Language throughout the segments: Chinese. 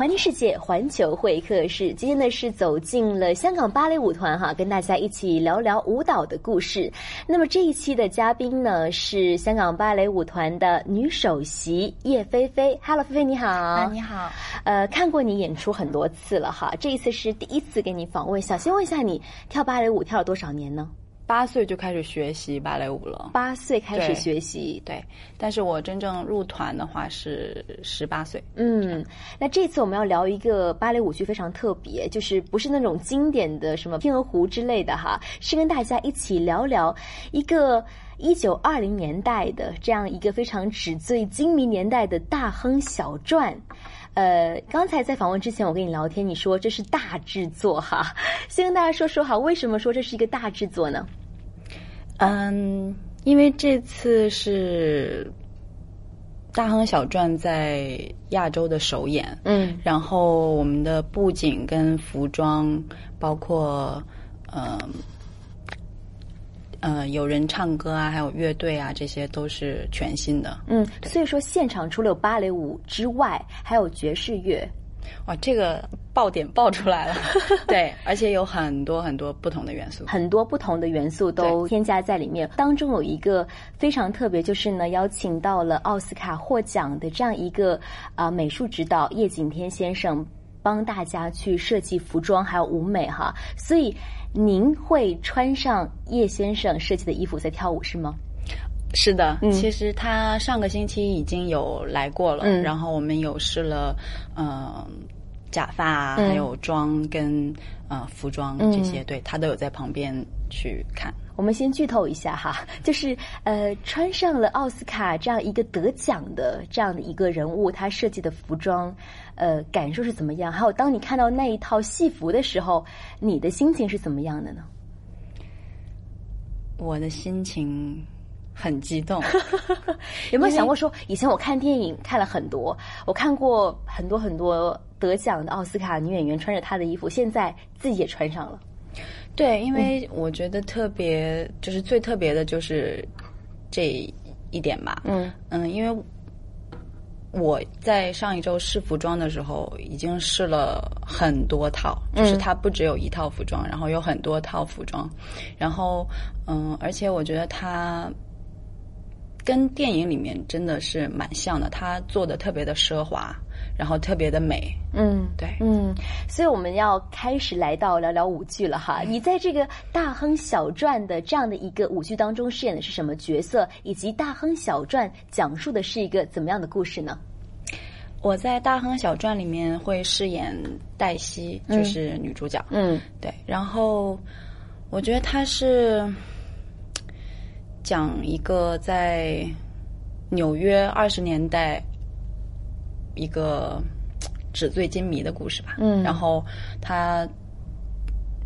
环听世界，环球会客室。今天呢是走进了香港芭蕾舞团哈，跟大家一起聊聊舞蹈的故事。那么这一期的嘉宾呢是香港芭蕾舞团的女首席叶菲菲。Hello，菲菲你好。啊，你好。呃，看过你演出很多次了哈，这一次是第一次给你访问。想先问一下，你跳芭蕾舞跳了多少年呢？八岁就开始学习芭蕾舞了。八岁开始学习，对。但是我真正入团的话是十八岁。嗯，那这次我们要聊一个芭蕾舞剧非常特别，就是不是那种经典的什么《天鹅湖》之类的哈，是跟大家一起聊聊一个一九二零年代的这样一个非常纸醉金迷年代的大亨小传。呃，刚才在访问之前，我跟你聊天，你说这是大制作哈，先跟大家说说哈，为什么说这是一个大制作呢？嗯，因为这次是《大亨小传》在亚洲的首演，嗯，然后我们的布景跟服装，包括呃呃有人唱歌啊，还有乐队啊，这些都是全新的。嗯，所以说现场除了有芭蕾舞之外，还有爵士乐。哇，这个爆点爆出来了，对，而且有很多很多不同的元素，很多不同的元素都添加在里面。当中有一个非常特别，就是呢，邀请到了奥斯卡获奖的这样一个啊美术指导叶景天先生，帮大家去设计服装还有舞美哈。所以您会穿上叶先生设计的衣服在跳舞是吗？是的，其实他上个星期已经有来过了，然后我们有试了，嗯，假发还有妆跟呃服装这些，对他都有在旁边去看。我们先剧透一下哈，就是呃穿上了奥斯卡这样一个得奖的这样的一个人物，他设计的服装，呃感受是怎么样？还有当你看到那一套戏服的时候，你的心情是怎么样的呢？我的心情。很激动，有没有想过说，以前我看电影看了很多，我看过很多很多得奖的奥斯卡女演员穿着她的衣服，现在自己也穿上了。对，因为我觉得特别，就是最特别的就是这一点吧。嗯嗯，因为我在上一周试服装的时候，已经试了很多套，就是它不只有一套服装，然后有很多套服装，然后嗯，而且我觉得它。跟电影里面真的是蛮像的，他做的特别的奢华，然后特别的美。嗯，对，嗯，所以我们要开始来到聊聊舞剧了哈。你在这个《大亨小传》的这样的一个舞剧当中饰演的是什么角色？以及《大亨小传》讲述的是一个怎么样的故事呢？我在《大亨小传》里面会饰演黛西，就是女主角。嗯，对。然后我觉得她是。讲一个在纽约二十年代一个纸醉金迷的故事吧。嗯，然后它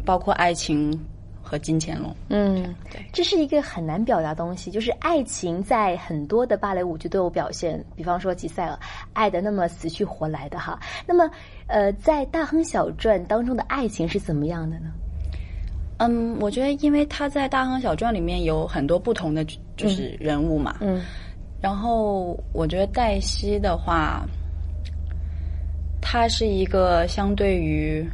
包括爱情和金钱龙。嗯，对，这是一个很难表达东西，就是爱情在很多的芭蕾舞剧都有表现，比方说吉赛尔爱的那么死去活来的哈。那么，呃，在《大亨小传》当中的爱情是怎么样的呢？嗯，我觉得，因为他在《大亨小传》里面有很多不同的就是人物嘛，嗯，然后我觉得黛西的话，她是一个相对于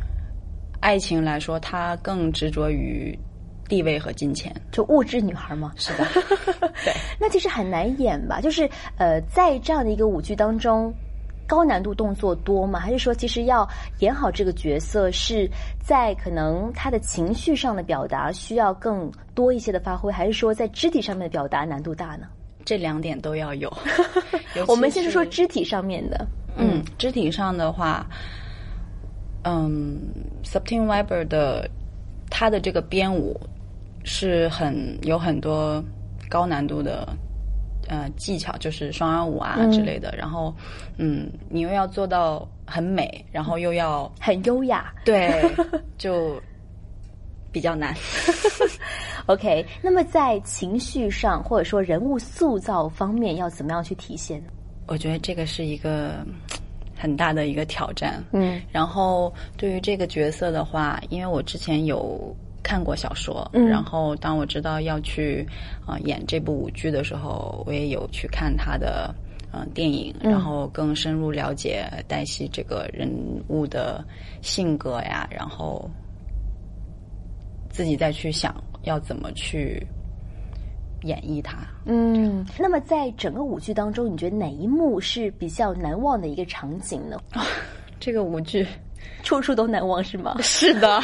爱情来说，她更执着于地位和金钱，就物质女孩嘛，是的，对，那其实很难演吧？就是呃，在这样的一个舞剧当中。高难度动作多吗？还是说，其实要演好这个角色，是在可能他的情绪上的表达需要更多一些的发挥，还是说在肢体上面的表达难度大呢？这两点都要有。我们先是说肢体上面的。嗯，肢体上的话，嗯，Subtin Weber 的他的这个编舞是很有很多高难度的。呃，技巧就是双人舞啊之类的，然后，嗯，你又要做到很美，然后又要很优雅，对，就比较难。OK，那么在情绪上或者说人物塑造方面，要怎么样去体现？我觉得这个是一个很大的一个挑战。嗯，然后对于这个角色的话，因为我之前有。看过小说，然后当我知道要去啊演这部舞剧的时候，我也有去看他的嗯电影，然后更深入了解黛西这个人物的性格呀，然后自己再去想要怎么去演绎它。嗯，那么在整个舞剧当中，你觉得哪一幕是比较难忘的一个场景呢？这个舞剧 处处都难忘是吗？是的，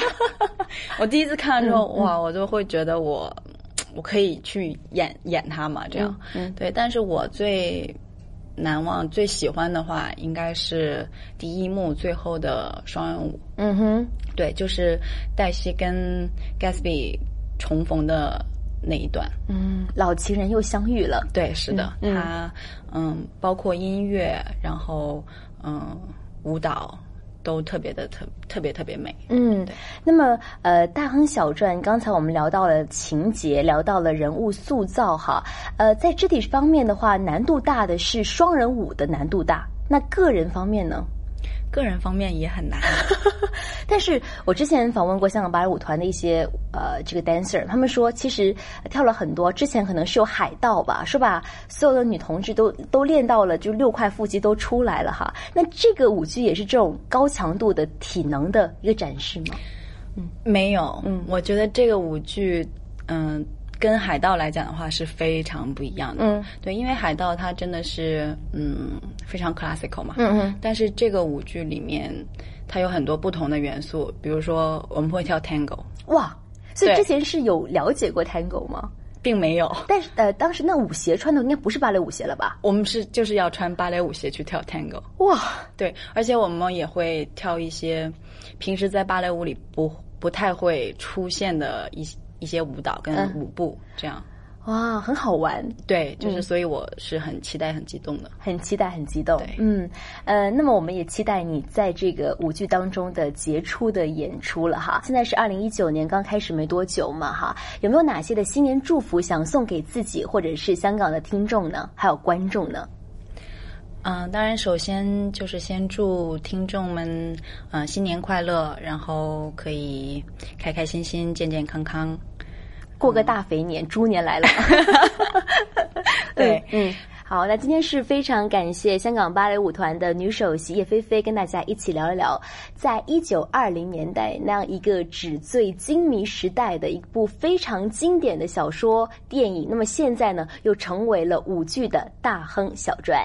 我第一次看的时候，哇，我就会觉得我我可以去演演他嘛，这样，嗯对。但是我最难忘、最喜欢的话，应该是第一幕最后的双人舞。嗯哼，对，就是黛西跟 Gatsby 重逢的那一段。嗯，老情人又相遇了。对，是的，嗯它嗯，包括音乐，然后嗯，舞蹈都特别的特特别特别美。嗯，那么呃，《大亨小传》刚才我们聊到了情节，聊到了人物塑造哈。呃，在肢体方面的话，难度大的是双人舞的难度大。那个人方面呢？个人方面也很难。但是我之前访问过香港芭蕾舞团的一些呃这个 dancer，他们说其实跳了很多，之前可能是有海盗吧，是把？所有的女同志都都练到了，就六块腹肌都出来了哈。那这个舞剧也是这种高强度的体能的一个展示吗？嗯没有，嗯，我觉得这个舞剧，嗯，跟海盗来讲的话是非常不一样的。嗯，对，因为海盗它真的是嗯非常 classical 嘛。嗯嗯但是这个舞剧里面，它有很多不同的元素，比如说我们会跳 tango，哇，所以之前是有了解过 tango 吗？并没有。但是呃，当时那舞鞋穿的应该不是芭蕾舞鞋了吧？我们是就是要穿芭蕾舞鞋去跳 tango，哇，对，而且我们也会跳一些平时在芭蕾舞里不不太会出现的一些一些舞蹈跟嗯舞步，这样。哇，很好玩。对，嗯就是所以我是很期待、很激动的。很期待，很激动对。嗯，呃，那么我们也期待你在这个舞剧当中的杰出的演出了哈。现在是二零一九年刚开始没多久嘛哈，有没有哪些的新年祝福想送给自己或者是香港的听众呢？还有观众呢？嗯、当然，首先就是先祝听众们，呃，新年快乐，然后可以开开心心、健健康康。过个大肥年，猪年来了。对嗯。好，那今天是非常感谢香港芭蕾舞团的女首席叶菲菲跟大家一起聊一聊，在一九二零年代那样一个纸醉金迷时代的一部非常经典的小说电影，那么现在呢又成为了舞剧的大亨小传。